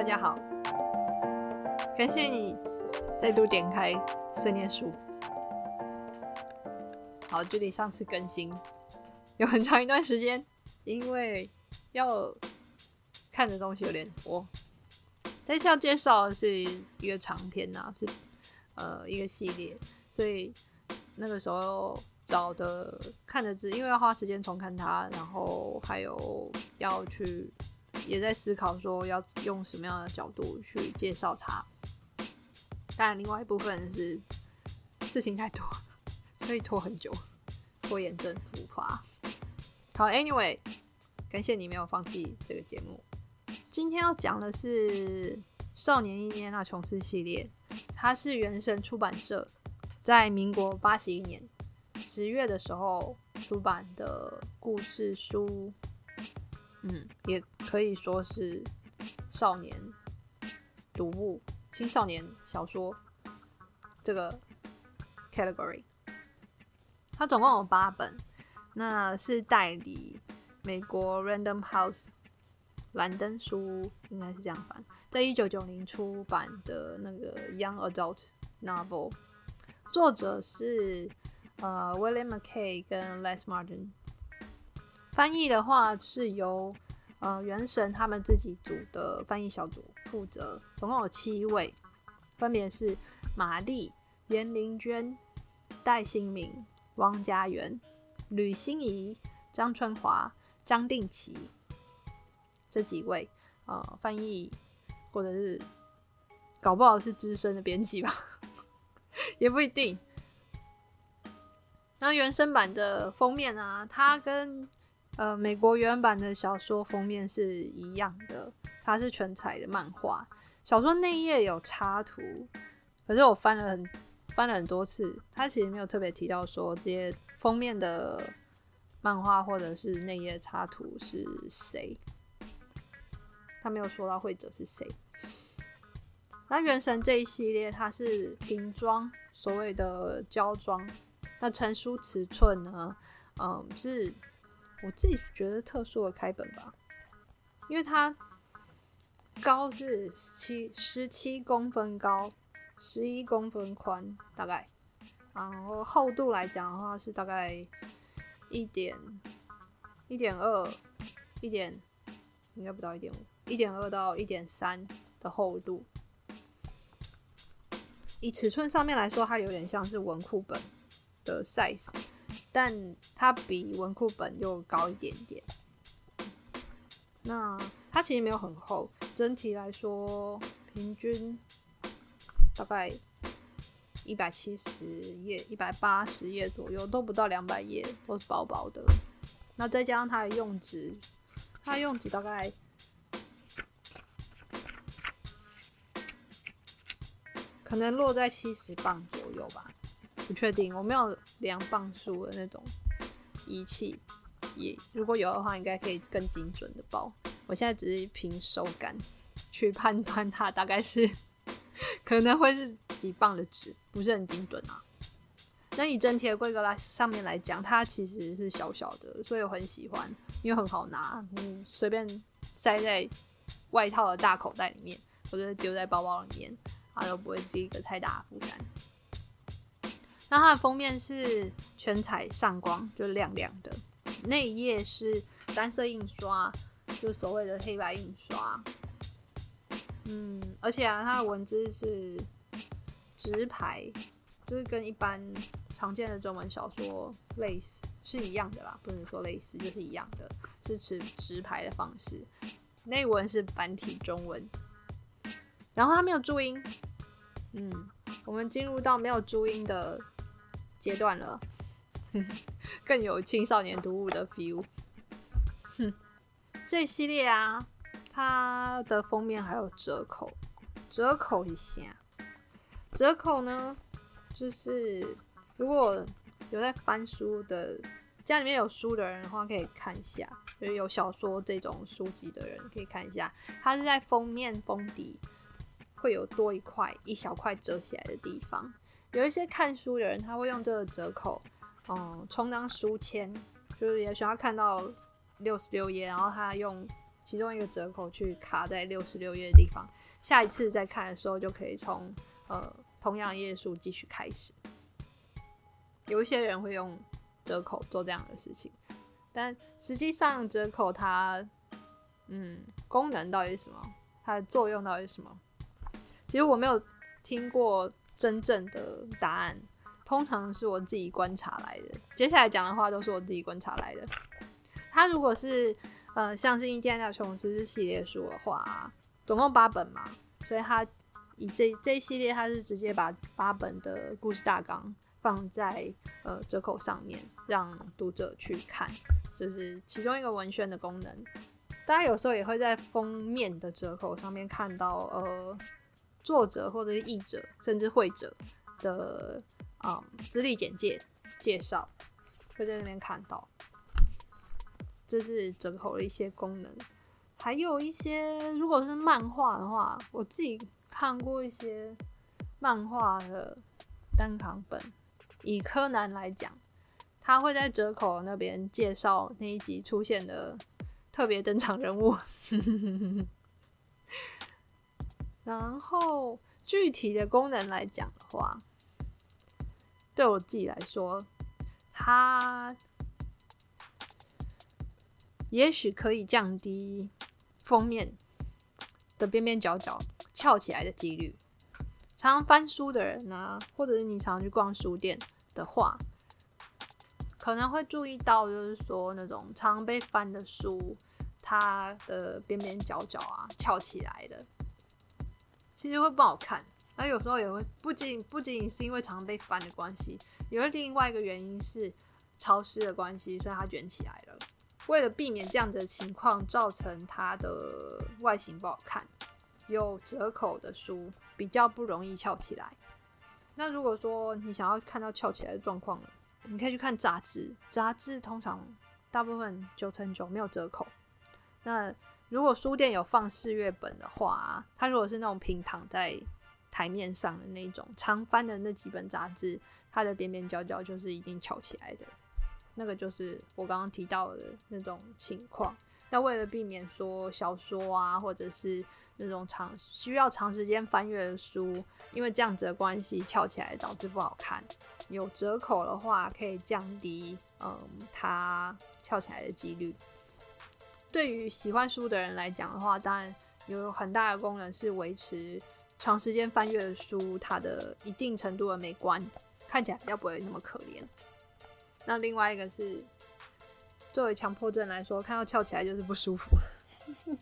大家好，感谢你再度点开碎念书。好，距离上次更新有很长一段时间，因为要看的东西有点多。这次要介绍的是一个长篇呐，是呃一个系列，所以那个时候找的看的字，因为要花时间重看它，然后还有要去。也在思考说要用什么样的角度去介绍它。当然，另外一部分是事情太多，所以拖很久，拖延症复发。好，Anyway，感谢你没有放弃这个节目。今天要讲的是《少年伊涅娜琼斯》系列，它是原神出版社在民国八十一年十月的时候出版的故事书。嗯，也可以说是少年读物、青少年小说这个 category。它总共有八本，那是代理美国 Random House 兰登书，应该是这样翻，在一九九零出版的那个 Young Adult Novel，作者是呃 William McKay 跟 Les Martin。翻译的话是由呃原神他们自己组的翻译小组负责，总共有七位，分别是玛丽、严玲娟、戴新明、汪家园、吕心怡、张春华、张定琪这几位呃翻译，或者是搞不好是资深的编辑吧，也不一定。那原声版的封面啊，它跟呃，美国原版的小说封面是一样的，它是全彩的漫画。小说内页有插图，可是我翻了很翻了很多次，它其实没有特别提到说这些封面的漫画或者是内页插图是谁，他没有说到绘者是谁。那原神这一系列它是瓶装，所谓的胶装。那成书尺寸呢？嗯，是。我自己觉得特殊的开本吧，因为它高是七十七公分高，十一公分宽，大概，然后厚度来讲的话是大概一点一点二，一点应该不到一点五，一点二到一点三的厚度。以尺寸上面来说，它有点像是文库本的 size。但它比文库本又高一点点。那它其实没有很厚，整体来说平均大概一百七十页、一百八十页左右，都不到两百页，都是薄薄的。那再加上它的用纸，它用纸大概可能落在七十磅左右吧。不确定，我没有量磅数的那种仪器，也如果有的话，应该可以更精准的报。我现在只是凭手感去判断它大概是可能会是几磅的纸，不是很精准啊。那以整体的规格来上面来讲，它其实是小小的，所以我很喜欢，因为很好拿，你随便塞在外套的大口袋里面，或者丢在包包里面，它都不会是一个太大的负担。那它的封面是全彩上光，就亮亮的。内页是单色印刷，就所谓的黑白印刷。嗯，而且啊，它的文字是直排，就是跟一般常见的中文小说类似是一样的啦，不能说类似，就是一样的，是持直排的方式。内文是繁体中文，然后它没有注音。嗯，我们进入到没有注音的。阶段了，更有青少年读物的 feel。哼，这系列啊，它的封面还有折扣，折扣一下。折扣呢，就是如果有在翻书的，家里面有书的人的话，可以看一下。就是有小说这种书籍的人，可以看一下，它是在封面封底会有多一块一小块折起来的地方。有一些看书的人，他会用这个折扣，嗯，充当书签，就是也想要看到六十六页，然后他用其中一个折扣去卡在六十六页的地方，下一次再看的时候就可以从呃同样页数继续开始。有一些人会用折扣做这样的事情，但实际上折扣它嗯功能到底是什么？它的作用到底是什么？其实我没有听过真正的答案。通常是我自己观察来的，接下来讲的话都是我自己观察来的。它如果是呃像是《印第安纳琼斯》系列书的话，总共八本嘛，所以它以这这一系列，它是直接把八本的故事大纲放在呃折扣上面，让读者去看，就是其中一个文宣的功能。大家有时候也会在封面的折扣上面看到呃作者或者是译者，甚至会者的。啊，资历简介介绍会在那边看到，这是折扣的一些功能，还有一些如果是漫画的话，我自己看过一些漫画的单行本，以柯南来讲，他会在折扣那边介绍那一集出现的特别登场人物，然后具体的功能来讲的话。对我自己来说，它也许可以降低封面的边边角角翘起来的几率。常常翻书的人啊，或者是你常去逛书店的话，可能会注意到，就是说那种常被翻的书，它的边边角角啊翘起来的，其实会不好看。那有时候也会不仅不仅仅是因为常被翻的关系，有另外一个原因是潮湿的关系，所以它卷起来了。为了避免这样子的情况造成它的外形不好看，有折口的书比较不容易翘起来。那如果说你想要看到翘起来的状况，你可以去看杂志，杂志通常大部分九成九没有折口。那如果书店有放四月本的话，它如果是那种平躺在台面上的那种常翻的那几本杂志，它的边边角角就是已经翘起来的，那个就是我刚刚提到的那种情况。那为了避免说小说啊，或者是那种长需要长时间翻阅的书，因为这样子的关系翘起来导致不好看，有折扣的话可以降低嗯它翘起来的几率。对于喜欢书的人来讲的话，当然有很大的功能是维持。长时间翻阅的书，它的一定程度的美观看起来比较不会那么可怜。那另外一个是，作为强迫症来说，看到翘起来就是不舒服。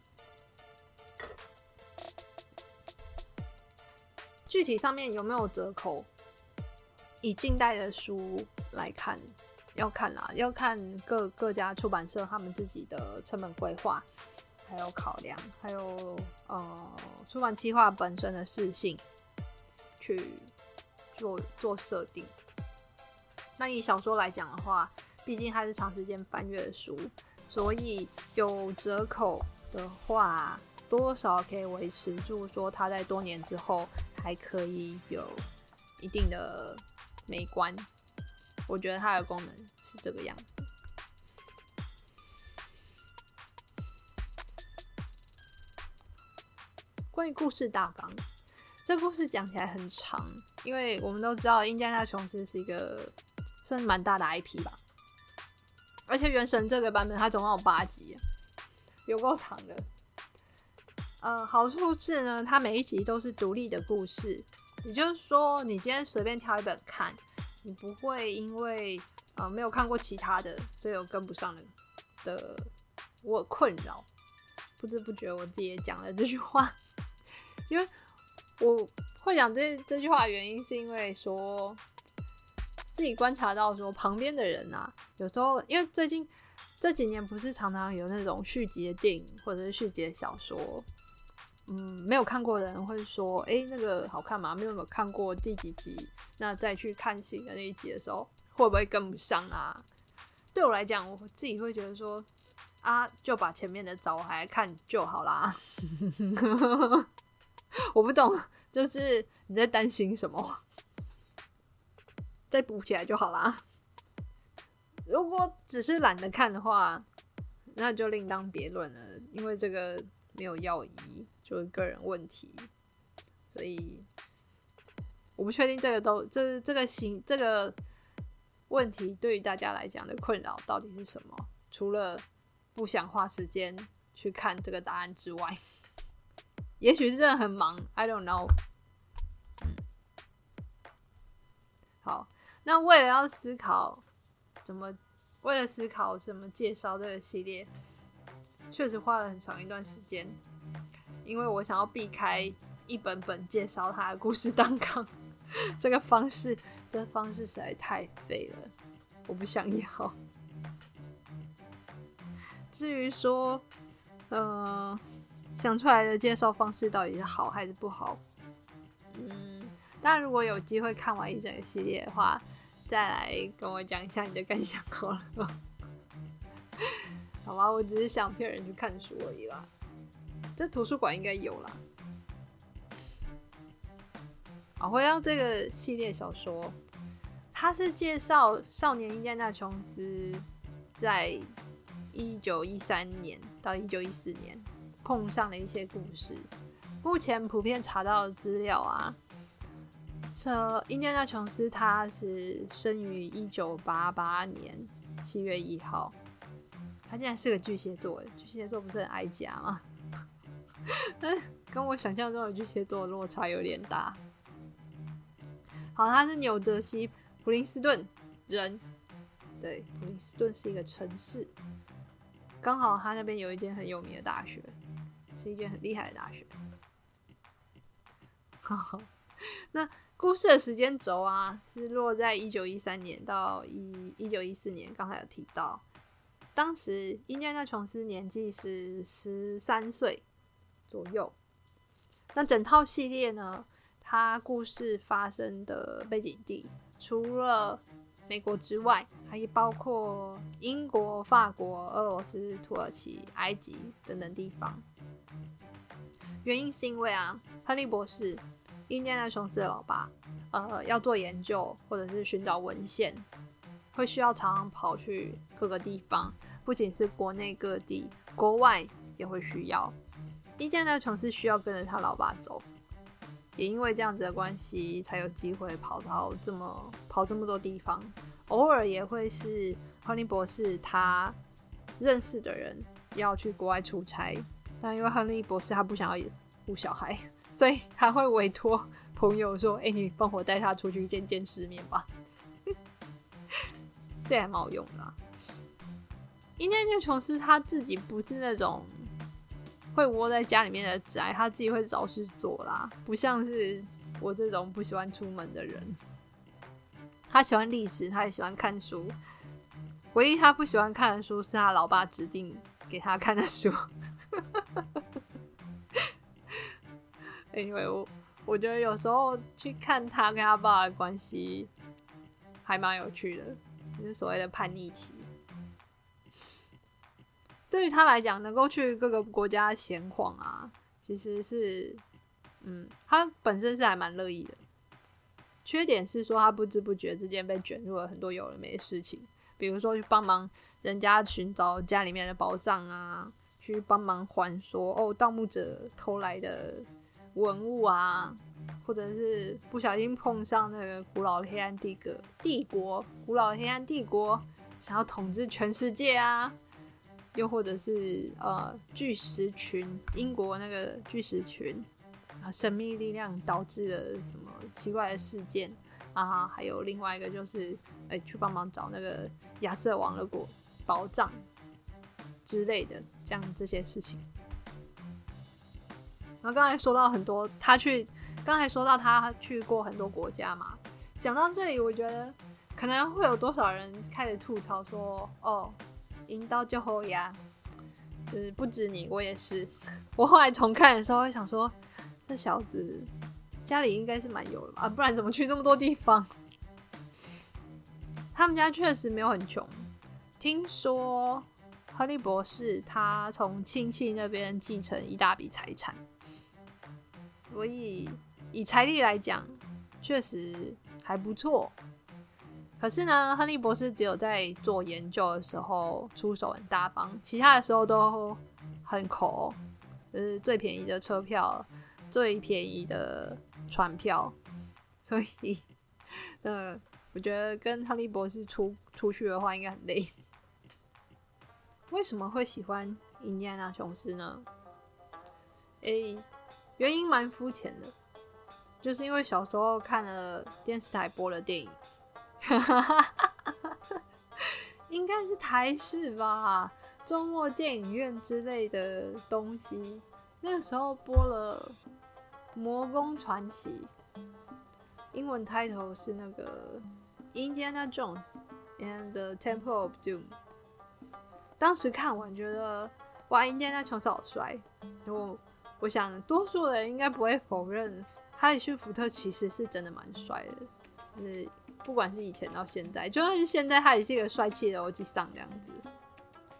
具体上面有没有折扣？以近代的书来看，要看啦，要看各各家出版社他们自己的成本规划。还有考量，还有呃，出版计划本身的适性，去做做设定。那以小说来讲的话，毕竟它是长时间翻阅的书，所以有折扣的话，多少可以维持住说它在多年之后还可以有一定的美观。我觉得它的功能这个样子。关于故事大纲，这故事讲起来很长，因为我们都知道《印第安琼斯》是一个算蛮大的 IP 吧，而且《原神》这个版本它总共有八集，有够长的。呃，好处是呢，它每一集都是独立的故事，也就是说，你今天随便挑一本看，你不会因为呃没有看过其他的，所以有跟不上的的我困扰。不知不觉我自己也讲了这句话。因为我会讲这这句话的原因，是因为说自己观察到说旁边的人啊，有时候因为最近这几年不是常常有那种续集的电影或者是续集的小说，嗯，没有看过的人会说，哎，那个好看吗？没有没有看过第几集，那再去看新的那一集的时候，会不会跟不上啊？对我来讲，我自己会觉得说，啊，就把前面的找回来看就好啦。我不懂，就是你在担心什么？再补起来就好啦。如果只是懒得看的话，那就另当别论了，因为这个没有要疑，就是个人问题，所以我不确定这个都这这个行这个问题对于大家来讲的困扰到底是什么？除了不想花时间去看这个答案之外，也许真的很忙，I don't know。嗯，好，那为了要思考怎么。为了思考怎么介绍这个系列，确实花了很长一段时间，因为我想要避开一本本介绍他的故事当纲这个方式，这方式实在太废了，我不想要。至于说，呃，想出来的介绍方式到底是好还是不好，嗯，当然如果有机会看完一整个系列的话。再来跟我讲一下你的感想好了，好吧？我只是想骗人去看书而已啦。这图书馆应该有啦。好，回到这个系列小说，它是介绍少年印第安琼斯在一九一三年到一九一四年碰上的一些故事。目前普遍查到的资料啊。这印第安琼斯他是生于一九八八年七月一号，他竟然是个巨蟹座，巨蟹座不是很爱家吗？但跟我想象中的巨蟹座落差有点大。好，他是纽泽西普林斯顿人，对，普林斯顿是一个城市，刚好他那边有一间很有名的大学，是一间很厉害的大学。好，那。故事的时间轴啊，是落在一九一三年到一一九一四年。刚才有提到，当时印第安琼斯年纪是十三岁左右。那整套系列呢，他故事发生的背景地，除了美国之外，还包括英国、法国、俄罗斯、土耳其、埃及等等地方。原因是因为啊，亨利博士。印第安琼斯的老爸，呃，要做研究或者是寻找文献，会需要常常跑去各个地方，不仅是国内各地，国外也会需要。印第安琼斯需要跟着他老爸走，也因为这样子的关系，才有机会跑到这么跑这么多地方。偶尔也会是亨利博士他认识的人要去国外出差，但因为亨利博士他不想要顾小孩。所以他会委托朋友说：“哎，你帮我带他出去见见世面吧。”这还蛮好用的。印第安琼斯他自己不是那种会窝在家里面的宅，他自己会找事做啦，不像是我这种不喜欢出门的人。他喜欢历史，他也喜欢看书。唯一他不喜欢看的书是他老爸指定给他看的书。因为我我觉得有时候去看他跟他爸的关系还蛮有趣的，就是所谓的叛逆期。对于他来讲，能够去各个国家闲晃啊，其实是嗯，他本身是还蛮乐意的。缺点是说他不知不觉之间被卷入了很多有的没的事情，比如说去帮忙人家寻找家里面的宝藏啊，去帮忙还说哦盗墓者偷来的。文物啊，或者是不小心碰上那个古老的黑暗帝国，帝国古老黑暗帝国想要统治全世界啊，又或者是呃巨石群，英国那个巨石群啊，神秘力量导致了什么奇怪的事件啊，还有另外一个就是哎去帮忙找那个亚瑟王的国宝藏之类的，这样这些事情。然后刚才说到很多，他去刚才说到他去过很多国家嘛。讲到这里，我觉得可能会有多少人开始吐槽说：“哦，引刀就后牙，就是不止你，我也是。”我后来重看的时候会想说：“这小子家里应该是蛮有的吧？不然怎么去那么多地方？”他们家确实没有很穷。听说哈利博士他从亲戚那边继承一大笔财产。所以以财力来讲，确实还不错。可是呢，亨利博士只有在做研究的时候出手很大方，其他的时候都很抠，就是最便宜的车票、最便宜的船票，所以，呃，我觉得跟亨利博士出出去的话应该很累。为什么会喜欢印第安纳琼斯呢？诶，原因蛮肤浅的，就是因为小时候看了电视台播的电影。应该是台式吧，周末电影院之类的东西。那个时候播了《魔宫传奇》，英文 title 是那个《Indiana Jones and the Temple of Doom》。当时看完觉得，哇，印第安纳琼斯好帅。我我想，多数人应该不会否认，哈里逊·福特其实是真的蛮帅的，就是。不管是以前到现在，就算是现在，他也是一个帅气的欧吉桑这样子。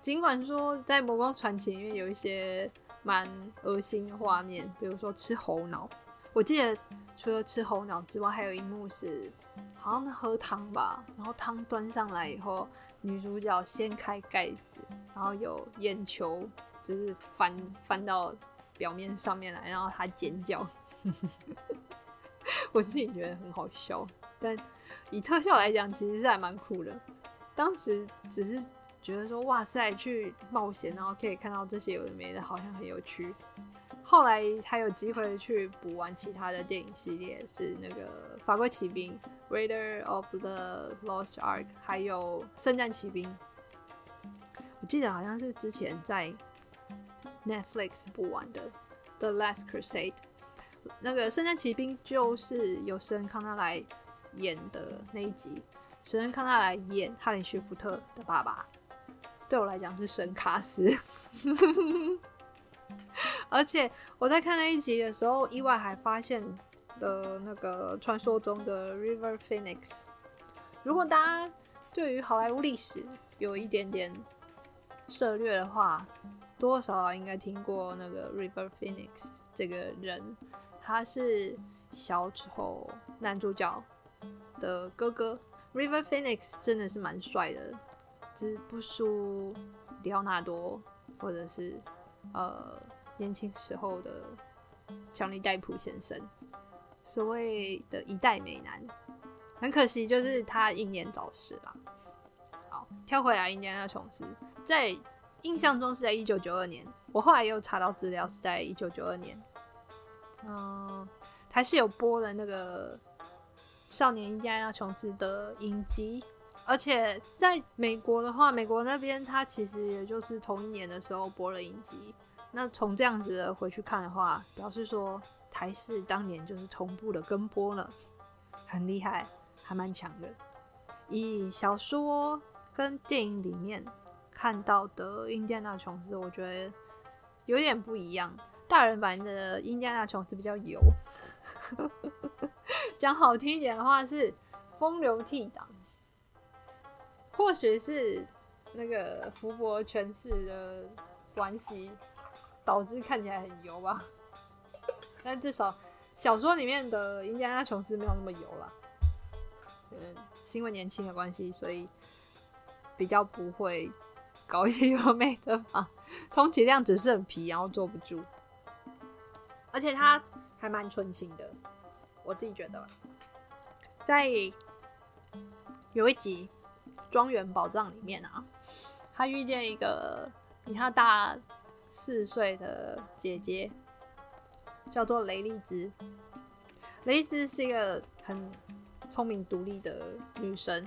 尽管说在《魔光传奇》里面有一些蛮恶心的画面，比如说吃猴脑。我记得除了吃猴脑之外，还有一幕是好像喝汤吧，然后汤端上来以后，女主角掀开盖子，然后有眼球就是翻翻到表面上面来，然后她尖叫。我自己觉得很好笑，但。以特效来讲，其实是还蛮酷的。当时只是觉得说，哇塞，去冒险，然后可以看到这些有的没的，好像很有趣。后来还有机会去补完其他的电影系列，是那个《法国骑兵》（Raider of the Lost Ark），还有《圣战骑兵》。我记得好像是之前在 Netflix 补完的《The Last Crusade》。那个《圣战骑兵》就是由斯恩康纳来。演的那一集，史恩康纳来演哈林逊福特的爸爸，对我来讲是神卡斯。而且我在看那一集的时候，意外还发现的那个传说中的 River Phoenix。如果大家对于好莱坞历史有一点点涉略的话，多少应该听过那个 River Phoenix 这个人，他是小丑男主角。的哥哥 River Phoenix 真的是蛮帅的，只不输迪奥纳多或者是呃年轻时候的强尼戴普先生，所谓的一代美男。很可惜，就是他英年早逝啦。好，跳回来，印第安纳琼斯在印象中是在一九九二年，我后来又查到资料是在一九九二年。嗯，还是有播的那个。少年印第安琼斯的影集，而且在美国的话，美国那边它其实也就是同一年的时候播了影集。那从这样子的回去看的话，表示说台视当年就是同步的跟播了，很厉害，还蛮强的。以小说跟电影里面看到的印第安琼斯，我觉得有点不一样。大人版的印第安琼斯比较油。讲好听一点的话是风流倜傥，或许是那个福伯诠释的关系，导致看起来很油吧。但至少小说里面的印第安琼斯没有那么油了，嗯，因为年轻的关系，所以比较不会搞一些油美的嘛，充其量只是很皮，然后坐不住，而且他还蛮纯情的。我自己觉得，在有一集《庄园宝藏》里面啊，他遇见一个比他大四岁的姐姐，叫做雷利兹。雷利兹是一个很聪明独立的女生。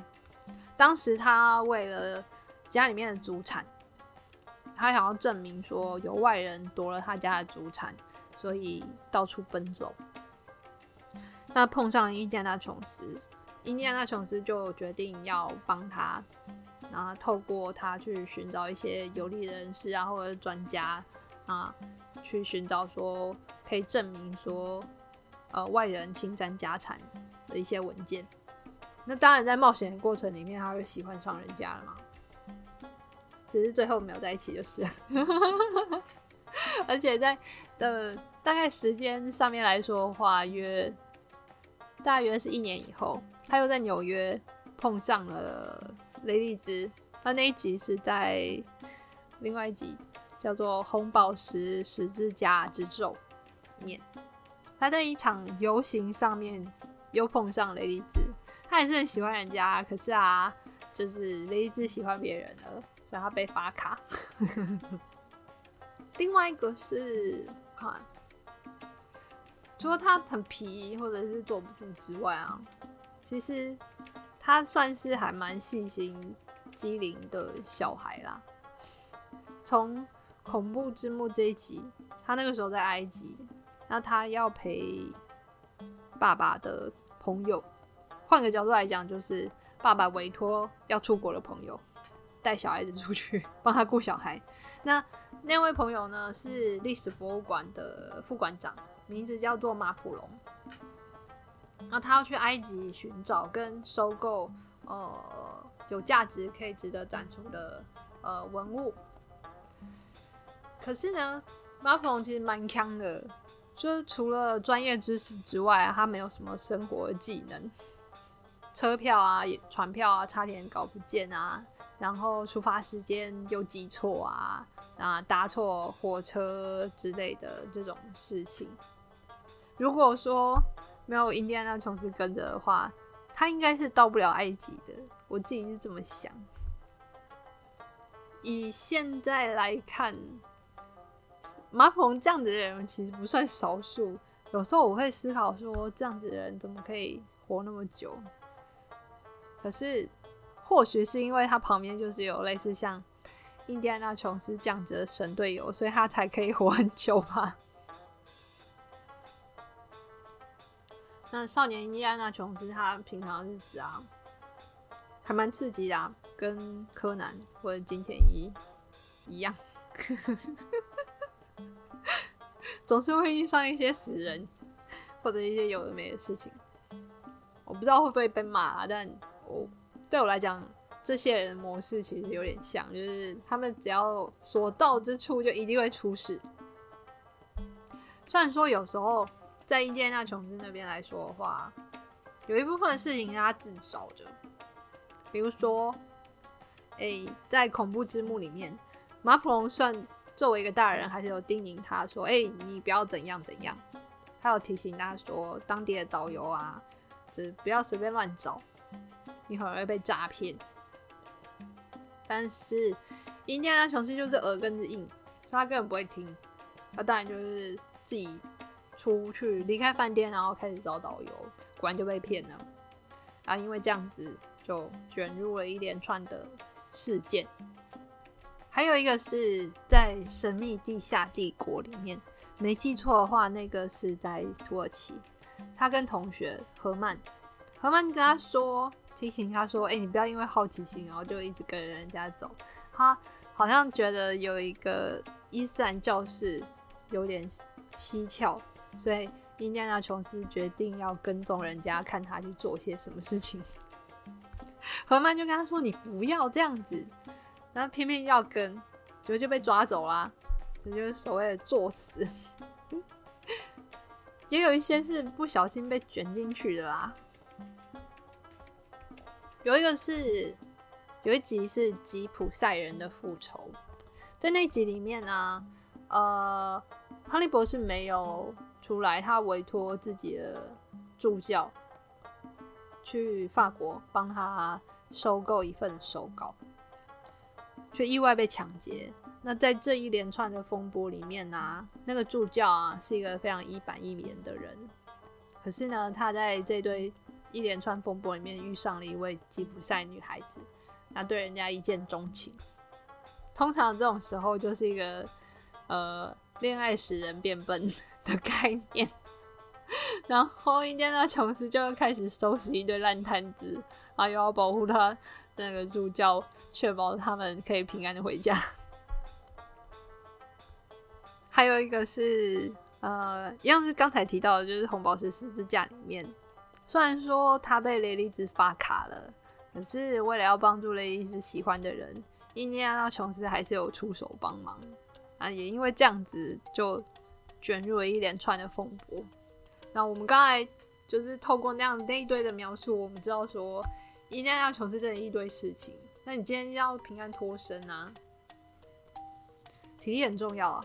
当时她为了家里面的祖产，她想要证明说有外人夺了她家的祖产，所以到处奔走。那碰上印第安纳琼斯，印第安纳琼斯就决定要帮他，然后透过他去寻找一些有利人士啊，或者专家啊，去寻找说可以证明说，呃，外人侵占家产的一些文件。那当然，在冒险的过程里面，他会喜欢上人家了嘛？只是最后没有在一起就是。而且在的大概时间上面来说的话，约。大约是一年以后，他又在纽约碰上了雷利兹。他那一集是在另外一集叫做《红宝石十字架之咒》里面，他在一场游行上面又碰上雷利兹。他还是很喜欢人家，可是啊，就是雷利兹喜欢别人了，所以他被罚卡。另外一个是看。除了他很皮或者是坐不住之外啊，其实他算是还蛮细心、机灵的小孩啦。从恐怖之墓这一集，他那个时候在埃及，那他要陪爸爸的朋友，换个角度来讲，就是爸爸委托要出国的朋友带小孩子出去帮他顾小孩。那那位朋友呢，是历史博物馆的副馆长。名字叫做马普龙，那他要去埃及寻找跟收购呃有价值可以值得展出的呃文物。可是呢，马普龙其实蛮强的，就是除了专业知识之外，他没有什么生活技能。车票啊、船票啊，差点搞不见啊，然后出发时间又记错啊，啊搭错火车之类的这种事情。如果说没有印第安纳琼斯跟着的话，他应该是到不了埃及的。我自己是这么想。以现在来看，马普这样子的人其实不算少数。有时候我会思考说，这样子的人怎么可以活那么久？可是，或许是因为他旁边就是有类似像印第安纳琼斯这样子的神队友，所以他才可以活很久吧。那少年印第安纳琼斯他平常日子啊，还蛮刺激的，跟柯南或者金田一一样，总是会遇上一些死人或者一些有的没的事情。我不知道会不会被骂，但我对我来讲，这些人模式其实有点像，就是他们只要所到之处就一定会出事。虽然说有时候。在印第安纳琼斯那边来说的话，有一部分的事情是他自找的，比如说，哎，在恐怖之墓里面，马普龙算作为一个大人，还是有叮咛他说：“哎，你不要怎样怎样。”他有提醒他说，当地的导游啊，就是不要随便乱找，你很容易被诈骗。但是印第安纳琼斯就是耳根子硬，所以他根本不会听，他当然就是自己。出去离开饭店，然后开始找导游，果然就被骗了。然后因为这样子，就卷入了一连串的事件。还有一个是在神秘地下帝国里面，没记错的话，那个是在土耳其。他跟同学何曼，何曼跟他说，提醒他说：“哎，你不要因为好奇心，然后就一直跟着人家走。”他好像觉得有一个伊斯兰教士有点蹊跷。所以，印第安纳琼斯决定要跟踪人家，看他去做些什么事情。何曼就跟他说：“你不要这样子。”然后偏偏要跟，结果就被抓走啦。这就是所谓的作死。也有一些是不小心被卷进去的啦。有一个是，有一集是吉普赛人的复仇，在那集里面呢，呃，哈利博士没有。出来，他委托自己的助教去法国帮他收购一份手稿，却意外被抢劫。那在这一连串的风波里面呢，那个助教啊是一个非常一板一眼的人，可是呢，他在这堆一连串风波里面遇上了一位吉普赛女孩子，那对人家一见钟情。通常这种时候就是一个呃，恋爱使人变笨。的概念，然后印第安琼斯就会开始收拾一堆烂摊子，然后又要保护他那个助教，确保他们可以平安的回家。还有一个是，呃，一样是刚才提到的，就是红宝石十字架里面，虽然说他被雷利兹发卡了，可是为了要帮助雷利兹喜欢的人，印第安琼斯还是有出手帮忙啊，也因为这样子就。卷入了一连串的风波。那我们刚才就是透过那样那一堆的描述，我们知道说，一定要求是真的一堆事情，那你今天要平安脱身啊，体力很重要啊，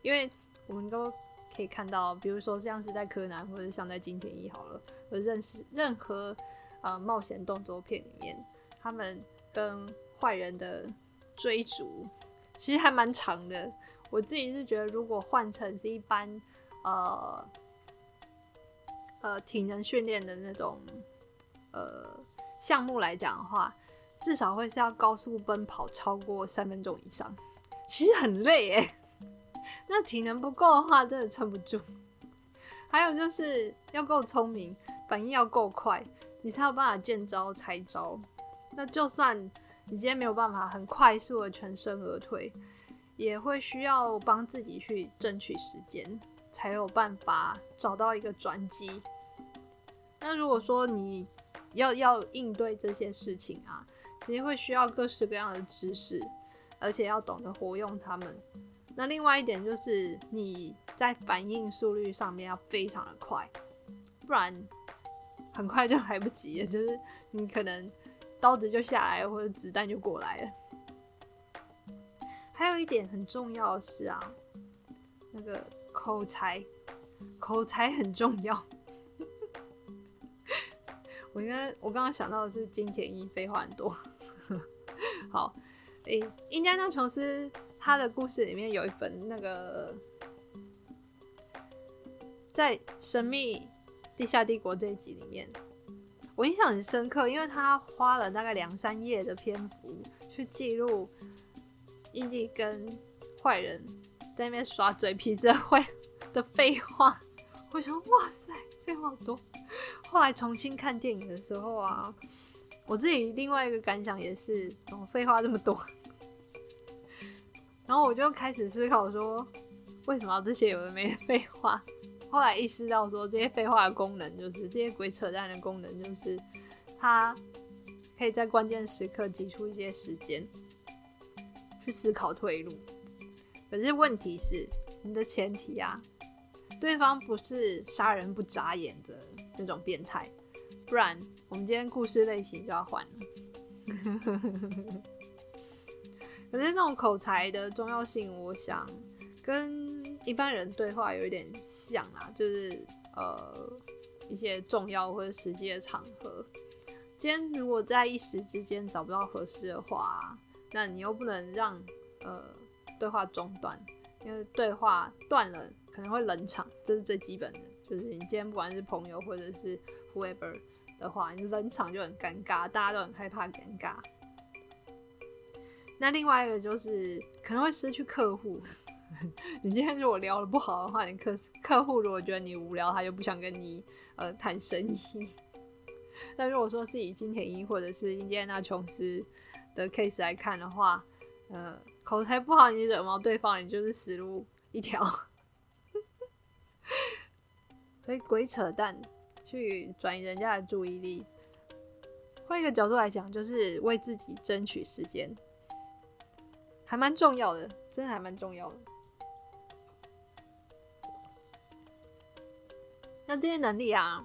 因为我们都可以看到，比如说像是在柯南或者像在金田一好了，或认识任何呃冒险动作片里面，他们跟坏人的追逐其实还蛮长的。我自己是觉得，如果换成是一般呃呃体能训练的那种呃项目来讲的话，至少会是要高速奔跑超过三分钟以上，其实很累诶。那体能不够的话，真的撑不住。还有就是要够聪明，反应要够快，你才有办法见招拆招。那就算你今天没有办法很快速的全身而退。也会需要帮自己去争取时间，才有办法找到一个转机。那如果说你要要应对这些事情啊，其实会需要各式各样的知识，而且要懂得活用它们。那另外一点就是你在反应速率上面要非常的快，不然很快就来不及了，就是你可能刀子就下来，或者子弹就过来了。还有一点很重要的是啊，那个口才，口才很重要。我应该我刚刚想到的是金田一废话很多。好，诶，印加纳琼斯他的故事里面有一本那个在神秘地下帝国这一集里面，我印象很深刻，因为他花了大概两三页的篇幅去记录。伊利跟坏人在那边耍嘴皮子会的废话，我想哇塞，废话好多。后来重新看电影的时候啊，我自己另外一个感想也是，怎么废话这么多？然后我就开始思考说，为什么要这些有的没废话？后来意识到说，这些废话的功能就是这些鬼扯淡的功能，就是它可以在关键时刻挤出一些时间。去思考退路，可是问题是你的前提啊，对方不是杀人不眨眼的那种变态，不然我们今天故事类型就要换了。可是这种口才的重要性，我想跟一般人对话有一点像啊，就是呃一些重要或者实际的场合，今天如果在一时之间找不到合适的话。那你又不能让呃对话中断，因为对话断了可能会冷场，这是最基本的。就是你今天不管是朋友或者是 whoever 的话，你冷场就很尴尬，大家都很害怕尴尬。那另外一个就是可能会失去客户。你今天如果聊的不好的话，你客客户如果觉得你无聊，他就不想跟你呃谈生意。那如果说是以金田一或者是印第安纳琼斯。的 case 来看的话，呃，口才不好，你惹毛对方，你就是死路一条。所以鬼扯淡，去转移人家的注意力。换一个角度来讲，就是为自己争取时间，还蛮重要的，真的还蛮重要的。那这些能力啊，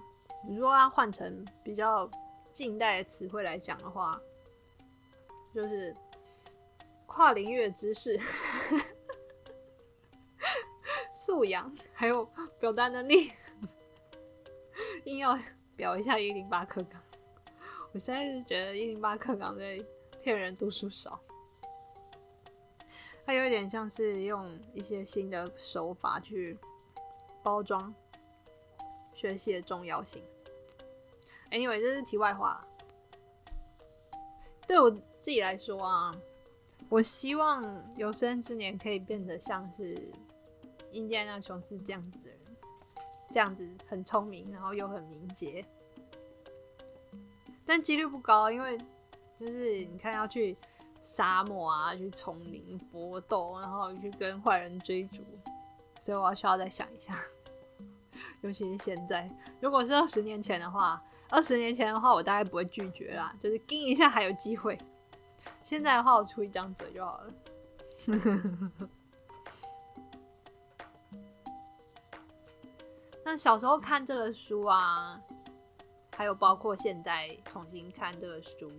如果要换成比较近代的词汇来讲的话，就是跨领域的知识、素养，还有表达能力，硬要表一下一零八课纲。我现在是觉得一零八课纲在骗人读书少，它有点像是用一些新的手法去包装学习的重要性。Anyway，这是题外话。对我。自己来说啊，我希望有生之年可以变得像是印第安纳琼斯这样子的人，这样子很聪明，然后又很敏捷，但几率不高，因为就是你看要去沙漠啊，去丛林搏斗，然后去跟坏人追逐，所以我要需要再想一下，尤其是现在，如果是二十年前的话，二十年前的话，我大概不会拒绝啦，就是盯一下还有机会。现在的话，我出一张嘴就好了。那小时候看这个书啊，还有包括现在重新看这个书，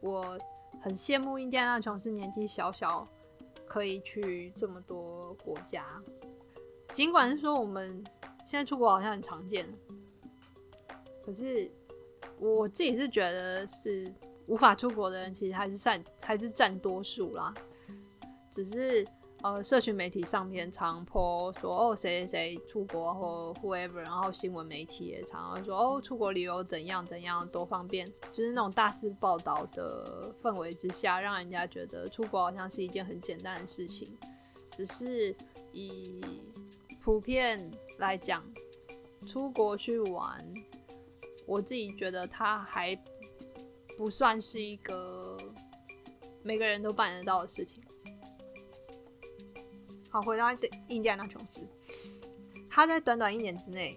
我很羡慕印第安纳琼斯年纪小小可以去这么多国家。尽管是说我们现在出国好像很常见，可是我自己是觉得是无法出国的人其实还是占还是占多数啦，只是。呃，社群媒体上面常播说哦，谁谁谁出国或 whoever，然后新闻媒体也常常说哦，出国旅游怎样怎样多方便，就是那种大肆报道的氛围之下，让人家觉得出国好像是一件很简单的事情。只是以普遍来讲，出国去玩，我自己觉得它还不算是一个每个人都办得到的事情。好，回到印第安纳琼斯，他在短短一年之内，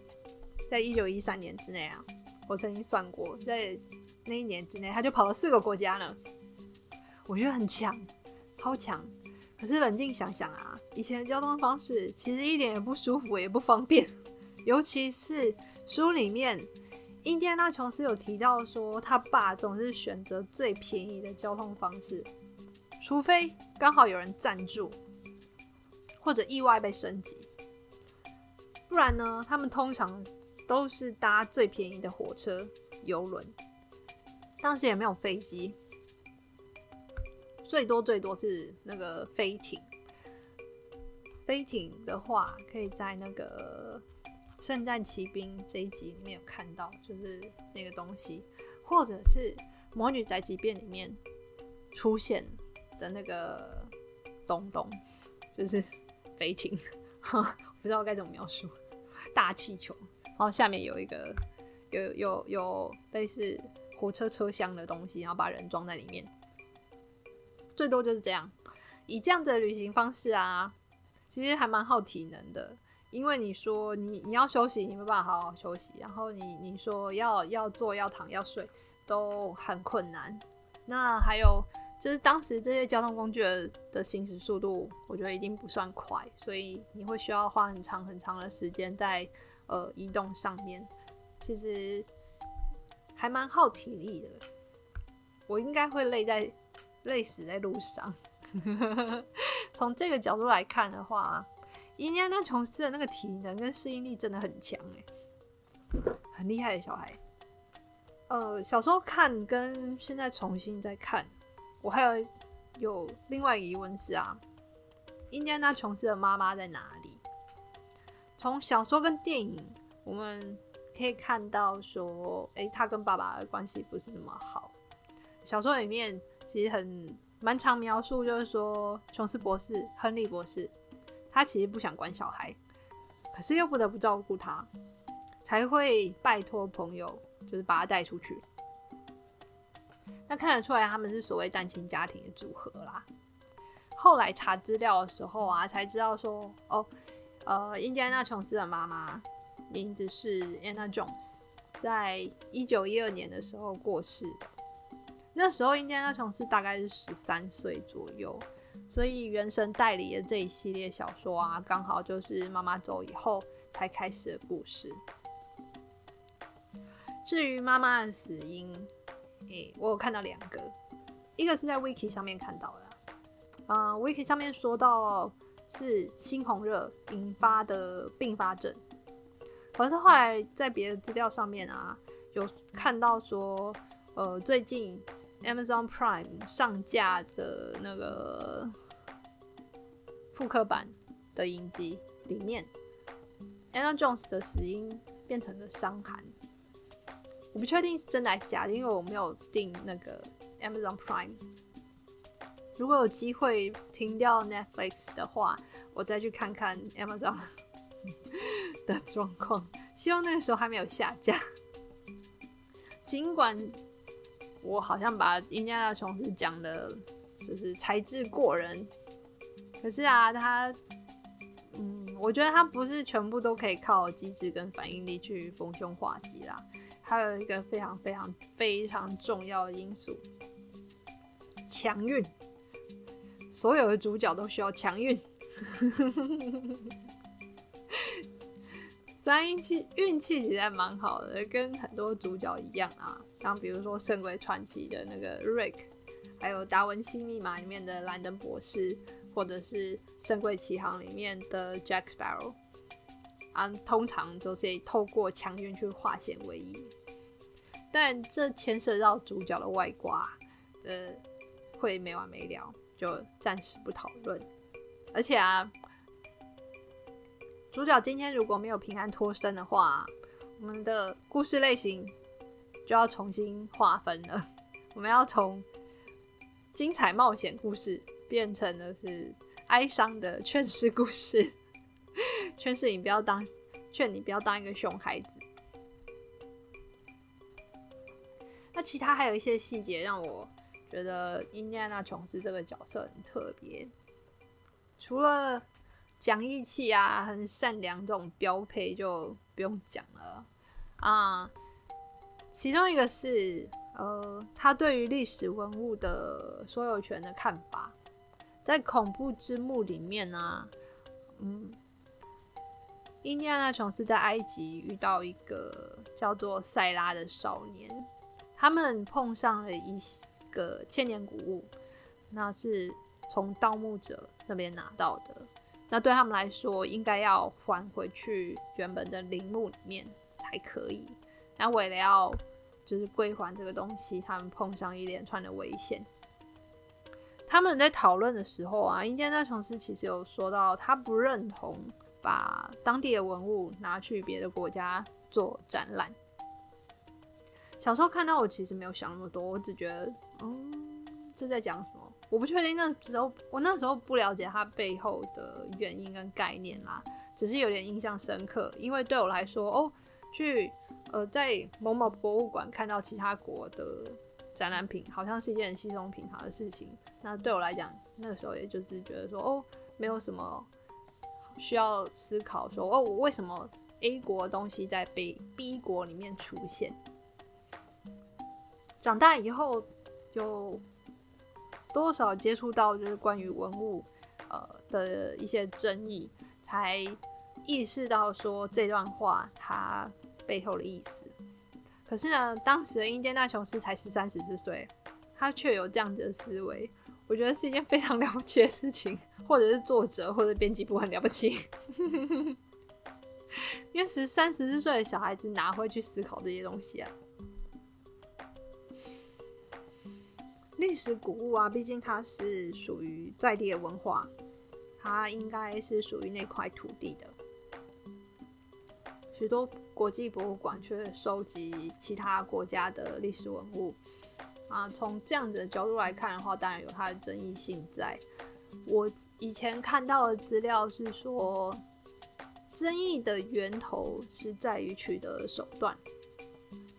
在一九一三年之内啊，我曾经算过，在那一年之内，他就跑了四个国家呢。我觉得很强，超强。可是冷静想想啊，以前的交通方式其实一点也不舒服，也不方便。尤其是书里面，印第安纳琼斯有提到说，他爸总是选择最便宜的交通方式，除非刚好有人赞助。或者意外被升级，不然呢？他们通常都是搭最便宜的火车、游轮。当时也没有飞机，最多最多是那个飞艇。飞艇的话，可以在那个《圣战骑兵》这一集里面有看到，就是那个东西，或者是《魔女宅急便》里面出现的那个东东，就是。飞艇，不知道该怎么描述。大气球，然后下面有一个有有有类似火车车厢的东西，然后把人装在里面。最多就是这样。以这样的旅行方式啊，其实还蛮耗体能的。因为你说你你要休息，你没办法好好休息。然后你你说要要坐要躺要睡，都很困难。那还有。就是当时这些交通工具的行驶速度，我觉得已经不算快，所以你会需要花很长很长的时间在呃移动上面，其实还蛮耗体力的。我应该会累在累死在路上。从这个角度来看的话，印第安纳琼斯的那个体能跟适应力真的很强哎，很厉害的小孩。呃，小时候看跟现在重新再看。我还有有另外一个疑问是啊，印第安纳琼斯的妈妈在哪里？从小说跟电影我们可以看到说，诶，他跟爸爸的关系不是那么好。小说里面其实很蛮长描述，就是说琼斯博士、亨利博士，他其实不想管小孩，可是又不得不照顾他，才会拜托朋友，就是把他带出去。那看得出来，他们是所谓单亲家庭的组合啦。后来查资料的时候啊，才知道说，哦，呃，印第安纳琼斯的妈妈名字是 Anna Jones，在一九一二年的时候过世。那时候印第安纳琼斯大概是十三岁左右，所以原神代理的这一系列小说啊，刚好就是妈妈走以后才开始的故事。至于妈妈的死因，诶，我有看到两个，一个是在 Wiki 上面看到的，啊，Wiki 上面说到是猩红热引发的并发症，可是后来在别的资料上面啊，有看到说，呃，最近 Amazon Prime 上架的那个复刻版的影集里面，Anna Jones 的死因变成了伤寒。不确定是真的还是假的，因为我没有订那个 Amazon Prime。如果有机会停掉 Netflix 的话，我再去看看 Amazon 的状况。希望那个时候还没有下架。尽管我好像把印第安琼斯讲的，就是才智过人，可是啊，他，嗯，我觉得他不是全部都可以靠机智跟反应力去逢凶化吉啦。还有一个非常非常非常重要的因素，强运。所有的主角都需要强运。三运气运气其实还蛮好的，跟很多主角一样啊，像比如说《圣鬼传奇》的那个 Rick，还有《达文西密码》里面的兰登博士，或者是《圣鬼奇航》里面的 Jack Sparrow，啊，通常都是透过强运去化险为夷。但这牵涉到主角的外挂，呃，会没完没了，就暂时不讨论。而且啊。主角今天如果没有平安脱身的话，我们的故事类型就要重新划分了。我们要从精彩冒险故事变成的是哀伤的 劝世故事，劝世你不要当，劝你不要当一个熊孩子。那其他还有一些细节让我觉得印第安纳琼斯这个角色很特别，除了。讲义气啊，很善良这种标配就不用讲了啊。其中一个是呃，他对于历史文物的所有权的看法，在恐怖之墓里面呢，嗯，印第安纳琼斯在埃及遇到一个叫做塞拉的少年，他们碰上了一个千年古物，那是从盗墓者那边拿到的。那对他们来说，应该要还回去原本的陵墓里面才可以。那为了要就是归还这个东西，他们碰上一连串的危险。他们在讨论的时候啊，印第安琼斯其实有说到，他不认同把当地的文物拿去别的国家做展览。小时候看到，我其实没有想那么多，我只觉得，嗯，这在讲什么？我不确定那时候，我那时候不了解它背后的原因跟概念啦，只是有点印象深刻。因为对我来说，哦，去呃在某某博物馆看到其他国的展览品，好像是一件稀松平常的事情。那对我来讲，那个时候也就是觉得说，哦，没有什么需要思考，说哦，我为什么 A 国的东西在 B B 国里面出现？长大以后就。多少接触到就是关于文物，呃的一些争议，才意识到说这段话它背后的意思。可是呢，当时的英杰纳琼斯才十三十四岁，他却有这样子的思维，我觉得是一件非常 了不起的事情，或者是作者或者编辑部很了不起，因为十三十四岁的小孩子哪会去思考这些东西啊？历史古物啊，毕竟它是属于在地的文化，它应该是属于那块土地的。许多国际博物馆却收集其他国家的历史文物啊，从这样子的角度来看的话，当然有它的争议性在。我以前看到的资料是说，争议的源头是在于取得手段。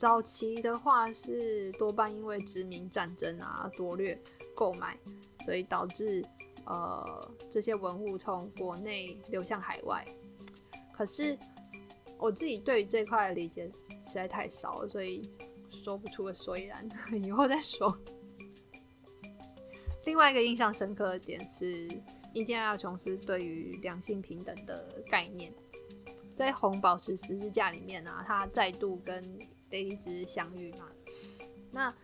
早期的话是多半因为殖民战争啊夺掠购买，所以导致呃这些文物从国内流向海外。可是我自己对这块的理解实在太少了，所以说不出个所以然，以后再说。另外一个印象深刻的点是，印第安琼斯对于两性平等的概念，在红宝石十字架里面呢，他再度跟雷利兹相遇嘛？那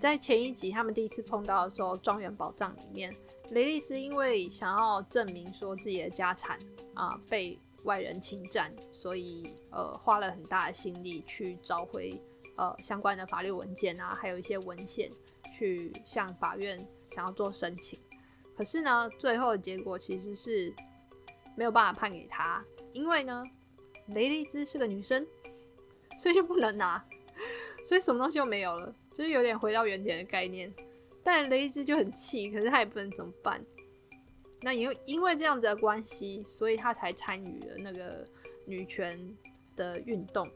在前一集他们第一次碰到的时候，庄园宝藏里面，雷利兹因为想要证明说自己的家产啊被外人侵占，所以呃花了很大的心力去找回呃相关的法律文件啊，还有一些文献去向法院想要做申请。可是呢，最后的结果其实是没有办法判给他，因为呢，雷利兹是个女生。所以就不能拿，所以什么东西都没有了，就是有点回到原点的概念。但雷兹就很气，可是他也不能怎么办。那因为因为这样子的关系，所以他才参与了那个女权的运动。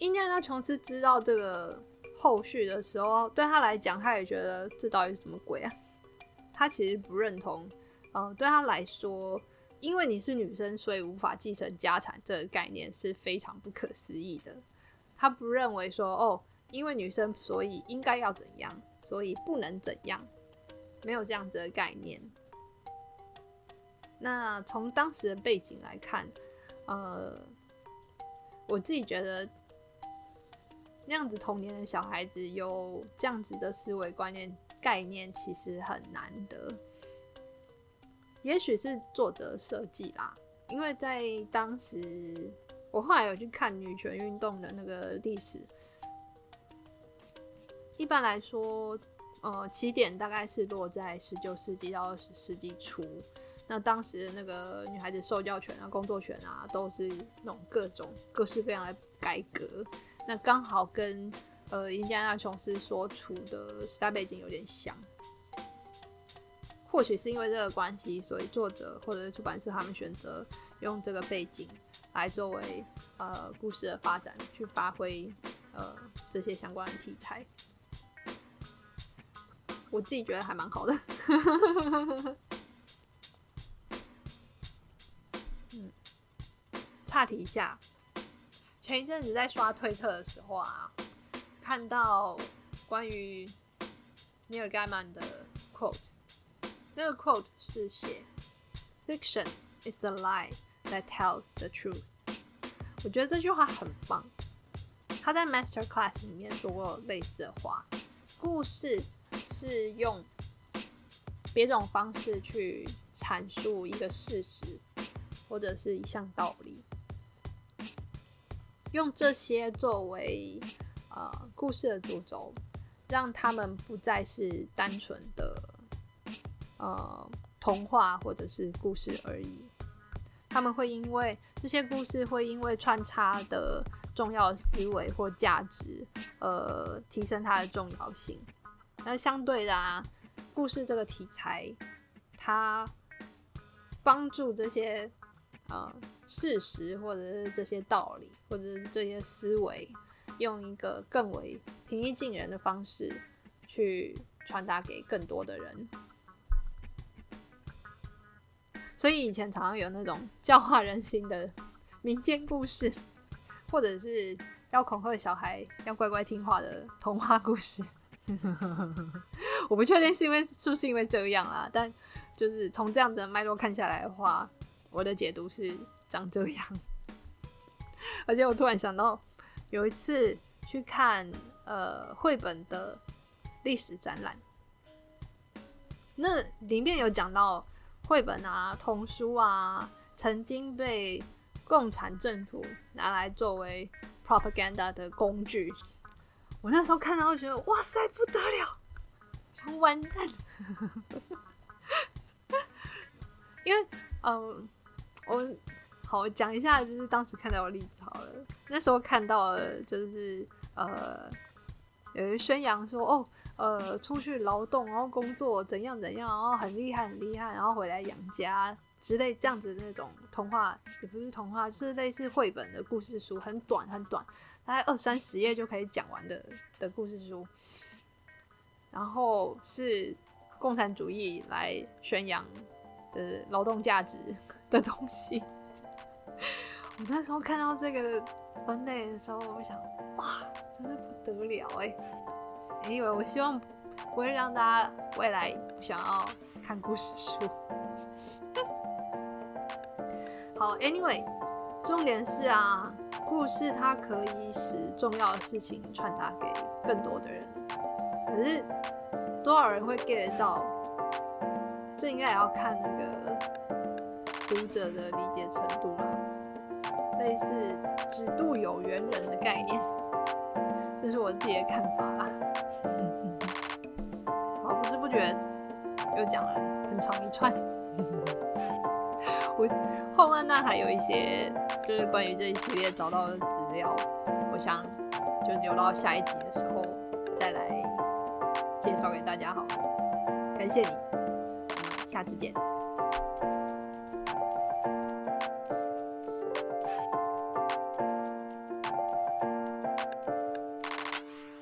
印第安琼斯知道这个后续的时候，对他来讲，他也觉得这到底是什么鬼啊？他其实不认同。嗯，对他来说。因为你是女生，所以无法继承家产，这个概念是非常不可思议的。他不认为说，哦，因为女生，所以应该要怎样，所以不能怎样，没有这样子的概念。那从当时的背景来看，呃，我自己觉得，那样子童年的小孩子有这样子的思维观念概念，其实很难得。也许是作者设计啦，因为在当时，我后来有去看女权运动的那个历史。一般来说，呃，起点大概是落在十九世纪到二十世纪初。那当时那个女孩子受教权啊、工作权啊，都是那种各种各式各样的改革。那刚好跟呃，印加纳琼斯所处的时代背景有点像。或许是因为这个关系，所以作者或者出版社他们选择用这个背景来作为呃故事的发展，去发挥呃这些相关的题材。我自己觉得还蛮好的。嗯，岔题一下，前一阵子在刷推特的时候啊，看到关于尼尔盖曼的 quote，那个 quote 是写 “Fiction is the lie that tells the truth”。我觉得这句话很棒。他在 Master Class 里面说过类似的话，故事。是用别种方式去阐述一个事实，或者是一项道理，用这些作为呃故事的主轴，让他们不再是单纯的呃童话或者是故事而已。他们会因为这些故事会因为穿插的重要思维或价值，呃，提升它的重要性。那相对的啊，故事这个题材，它帮助这些呃事实或者是这些道理或者是这些思维，用一个更为平易近人的方式去传达给更多的人。所以以前常常有那种教化人心的民间故事，或者是要恐吓小孩要乖乖听话的童话故事。我不确定是因为是不是因为这样啊，但就是从这样的脉络看下来的话，我的解读是长这样。而且我突然想到，有一次去看呃绘本的历史展览，那里面有讲到绘本啊、童书啊，曾经被共产政府拿来作为 propaganda 的工具。我那时候看到，我觉得哇塞，不得了，想完蛋。因为，嗯，我好讲一下，就是当时看到的例子好了。那时候看到了，就是呃，有人宣扬说，哦，呃，出去劳动，然后工作怎样怎样，然后很厉害很厉害，然后回来养家之类这样子的那种童话，也不是童话，就是类似绘本的故事书，很短很短。大概二三十页就可以讲完的的故事书，然后是共产主义来宣扬的劳动价值的东西。我那时候看到这个分类的时候，我想，哇，真的不得了哎！为我希望不会让大家未来想要看故事书。好，Anyway，重点是啊。故事它可以使重要的事情传达给更多的人，可是多少人会 get 到？这应该也要看那个读者的理解程度啦。类似“只渡有缘人”的概念，这是我自己的看法啦。好，不知不觉又讲了很长一串。我后面那还有一些。就是关于这一系列找到的资料，我想就留到下一集的时候再来介绍给大家好。感谢你，下次见。